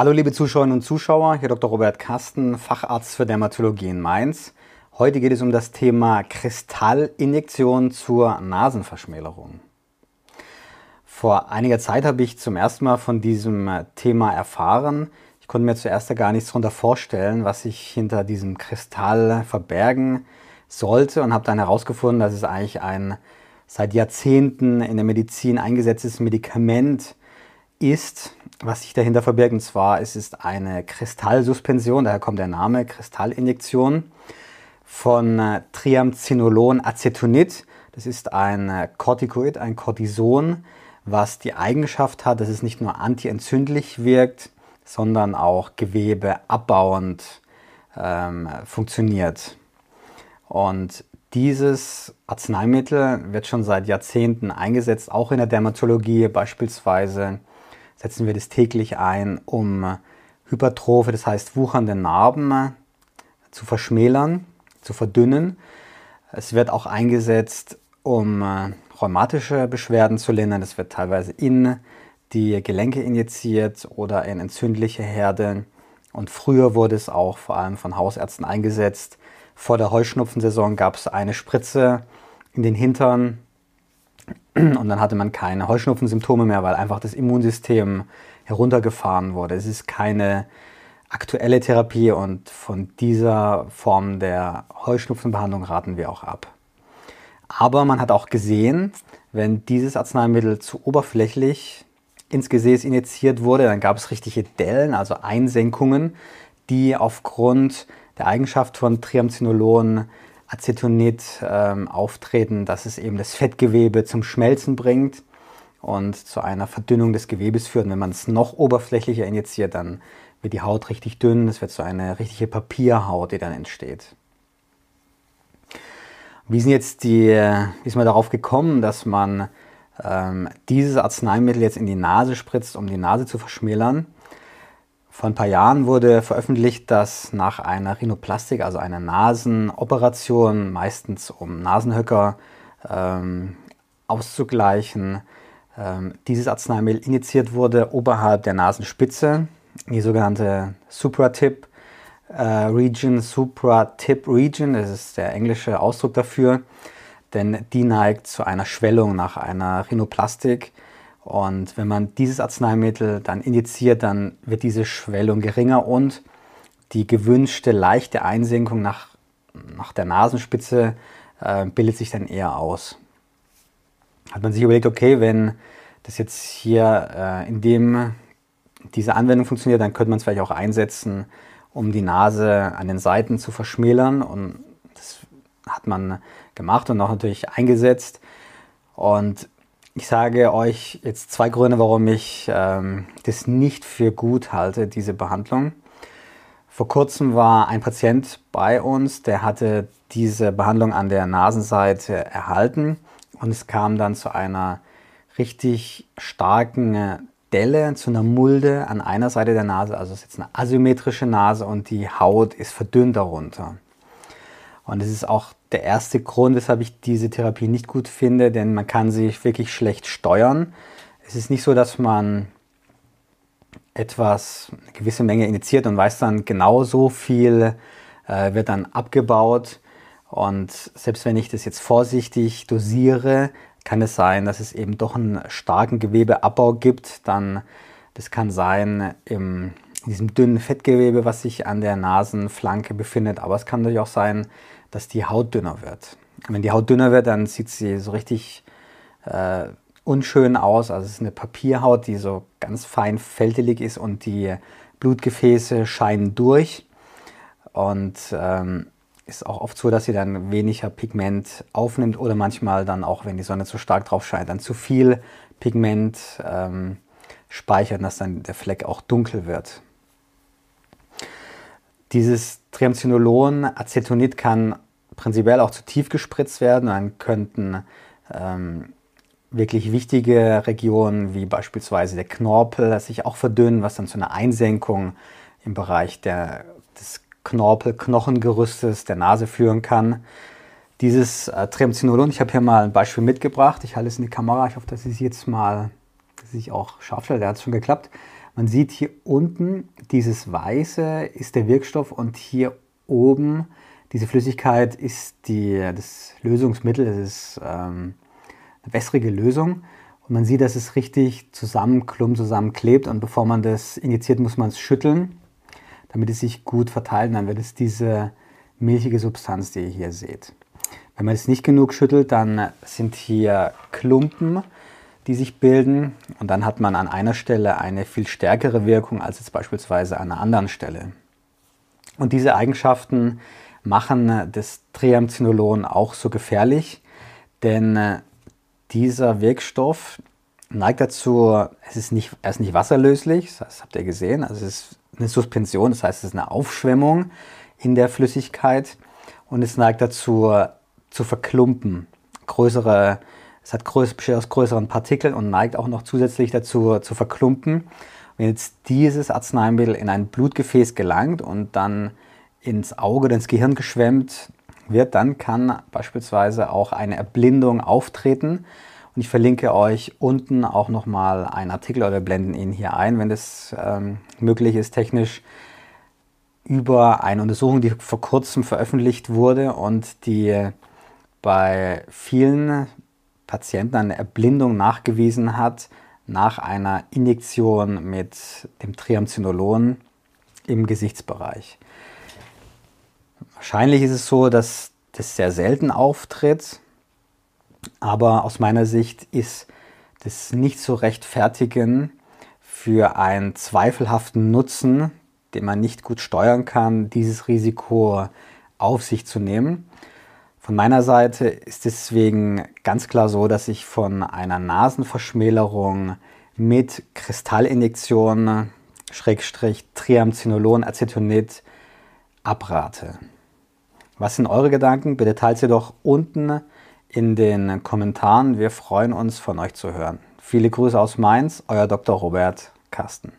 Hallo liebe Zuschauerinnen und Zuschauer, hier Dr. Robert Kasten, Facharzt für Dermatologie in Mainz. Heute geht es um das Thema Kristallinjektion zur Nasenverschmälerung. Vor einiger Zeit habe ich zum ersten Mal von diesem Thema erfahren. Ich konnte mir zuerst gar nichts darunter vorstellen, was sich hinter diesem Kristall verbergen sollte und habe dann herausgefunden, dass es eigentlich ein seit Jahrzehnten in der Medizin eingesetztes Medikament ist, was sich dahinter verbirgt. Und zwar es ist eine Kristallsuspension, daher kommt der Name Kristallinjektion von äh, Triamcinolon Acetonid. Das ist ein äh, Corticoid, ein Cortison, was die Eigenschaft hat, dass es nicht nur antientzündlich wirkt, sondern auch Gewebe abbauend ähm, funktioniert. Und dieses Arzneimittel wird schon seit Jahrzehnten eingesetzt, auch in der Dermatologie beispielsweise setzen wir das täglich ein, um Hypertrophe, das heißt wuchernde Narben zu verschmälern, zu verdünnen. Es wird auch eingesetzt, um äh, rheumatische Beschwerden zu lindern. Es wird teilweise in die Gelenke injiziert oder in entzündliche Herde. Und früher wurde es auch vor allem von Hausärzten eingesetzt. Vor der Heuschnupfensaison gab es eine Spritze in den Hintern, und dann hatte man keine Heuschnupfensymptome mehr, weil einfach das Immunsystem heruntergefahren wurde. Es ist keine aktuelle Therapie und von dieser Form der Heuschnupfenbehandlung raten wir auch ab. Aber man hat auch gesehen, wenn dieses Arzneimittel zu oberflächlich ins Gesäß injiziert wurde, dann gab es richtige Dellen, also Einsenkungen, die aufgrund der Eigenschaft von Triamcinolon Acetonid ähm, auftreten, dass es eben das Fettgewebe zum Schmelzen bringt und zu einer Verdünnung des Gewebes führt. Und wenn man es noch oberflächlicher injiziert, dann wird die Haut richtig dünn, es wird so eine richtige Papierhaut, die dann entsteht. Wie sind jetzt die, wie ist man darauf gekommen, dass man ähm, dieses Arzneimittel jetzt in die Nase spritzt, um die Nase zu verschmälern? Vor ein paar Jahren wurde veröffentlicht, dass nach einer Rhinoplastik, also einer Nasenoperation, meistens um Nasenhöcker ähm, auszugleichen, ähm, dieses Arzneimittel injiziert wurde oberhalb der Nasenspitze, die sogenannte Supratip äh, Region, Supratip Region, das ist der englische Ausdruck dafür, denn die neigt zu einer Schwellung nach einer Rhinoplastik und wenn man dieses Arzneimittel dann injiziert, dann wird diese Schwellung geringer und die gewünschte leichte Einsenkung nach, nach der Nasenspitze äh, bildet sich dann eher aus. Hat man sich überlegt, okay, wenn das jetzt hier äh, in dem diese Anwendung funktioniert, dann könnte man es vielleicht auch einsetzen, um die Nase an den Seiten zu verschmälern. Und das hat man gemacht und auch natürlich eingesetzt. Und ich sage euch jetzt zwei Gründe, warum ich ähm, das nicht für gut halte, diese Behandlung. Vor kurzem war ein Patient bei uns, der hatte diese Behandlung an der Nasenseite erhalten und es kam dann zu einer richtig starken Delle, zu einer Mulde an einer Seite der Nase. Also es ist jetzt eine asymmetrische Nase und die Haut ist verdünnt darunter. Und es ist auch der erste Grund, weshalb ich diese Therapie nicht gut finde, denn man kann sie wirklich schlecht steuern. Es ist nicht so, dass man etwas, eine gewisse Menge initiiert und weiß dann genau so viel äh, wird dann abgebaut. Und selbst wenn ich das jetzt vorsichtig dosiere, kann es sein, dass es eben doch einen starken Gewebeabbau gibt. Dann, das kann sein im, in diesem dünnen Fettgewebe, was sich an der Nasenflanke befindet. Aber es kann natürlich auch sein, dass die Haut dünner wird. Und wenn die Haut dünner wird, dann sieht sie so richtig äh, unschön aus. Also es ist eine Papierhaut, die so ganz fein fältelig ist und die Blutgefäße scheinen durch. Und ähm, ist auch oft so, dass sie dann weniger Pigment aufnimmt oder manchmal dann auch, wenn die Sonne zu stark drauf scheint, dann zu viel Pigment ähm, speichert, dass dann der Fleck auch dunkel wird. Dieses Triamcinolon, Acetonid kann prinzipiell auch zu tief gespritzt werden. Dann könnten ähm, wirklich wichtige Regionen wie beispielsweise der Knorpel sich auch verdünnen, was dann zu einer Einsenkung im Bereich der, des Knorpel-Knochengerüstes der Nase führen kann. Dieses äh, Triamcinolon, ich habe hier mal ein Beispiel mitgebracht. Ich halte es in die Kamera. Ich hoffe, dass es jetzt mal dass ich auch scharf stelle. Der hat es schon geklappt. Man sieht hier unten, dieses Weiße ist der Wirkstoff und hier oben, diese Flüssigkeit ist die, das Lösungsmittel, das ist ähm, eine wässrige Lösung. Und man sieht, dass es richtig zusammenklumpt, zusammenklebt. Und bevor man das injiziert, muss man es schütteln, damit es sich gut verteilt. Dann wird es diese milchige Substanz, die ihr hier seht. Wenn man es nicht genug schüttelt, dann sind hier Klumpen, die sich bilden und dann hat man an einer Stelle eine viel stärkere Wirkung als jetzt beispielsweise an einer anderen Stelle. Und diese Eigenschaften machen das Triamcinolon auch so gefährlich, denn äh, dieser Wirkstoff neigt dazu, es ist nicht, er ist nicht wasserlöslich, das habt ihr gesehen, also es ist eine Suspension, das heißt es ist eine Aufschwemmung in der Flüssigkeit und es neigt dazu zu verklumpen. Größere, es hat größ, besteht aus größeren Partikeln und neigt auch noch zusätzlich dazu zu verklumpen. Wenn jetzt dieses Arzneimittel in ein Blutgefäß gelangt und dann ins Auge oder ins Gehirn geschwemmt wird, dann kann beispielsweise auch eine Erblindung auftreten. Und ich verlinke euch unten auch nochmal einen Artikel oder wir blenden ihn hier ein, wenn das ähm, möglich ist technisch über eine Untersuchung, die vor kurzem veröffentlicht wurde und die bei vielen Patienten eine Erblindung nachgewiesen hat nach einer Injektion mit dem Triamcinolon im Gesichtsbereich. Wahrscheinlich ist es so, dass das sehr selten auftritt, aber aus meiner Sicht ist das nicht zu rechtfertigen für einen zweifelhaften Nutzen, den man nicht gut steuern kann, dieses Risiko auf sich zu nehmen. Von meiner Seite ist es deswegen ganz klar so, dass ich von einer Nasenverschmälerung mit Kristallinjektion, Schrägstrich Triamcinolon, Acetonid abrate. Was sind eure Gedanken? Bitte teilt sie doch unten in den Kommentaren. Wir freuen uns, von euch zu hören. Viele Grüße aus Mainz, euer Dr. Robert Carsten.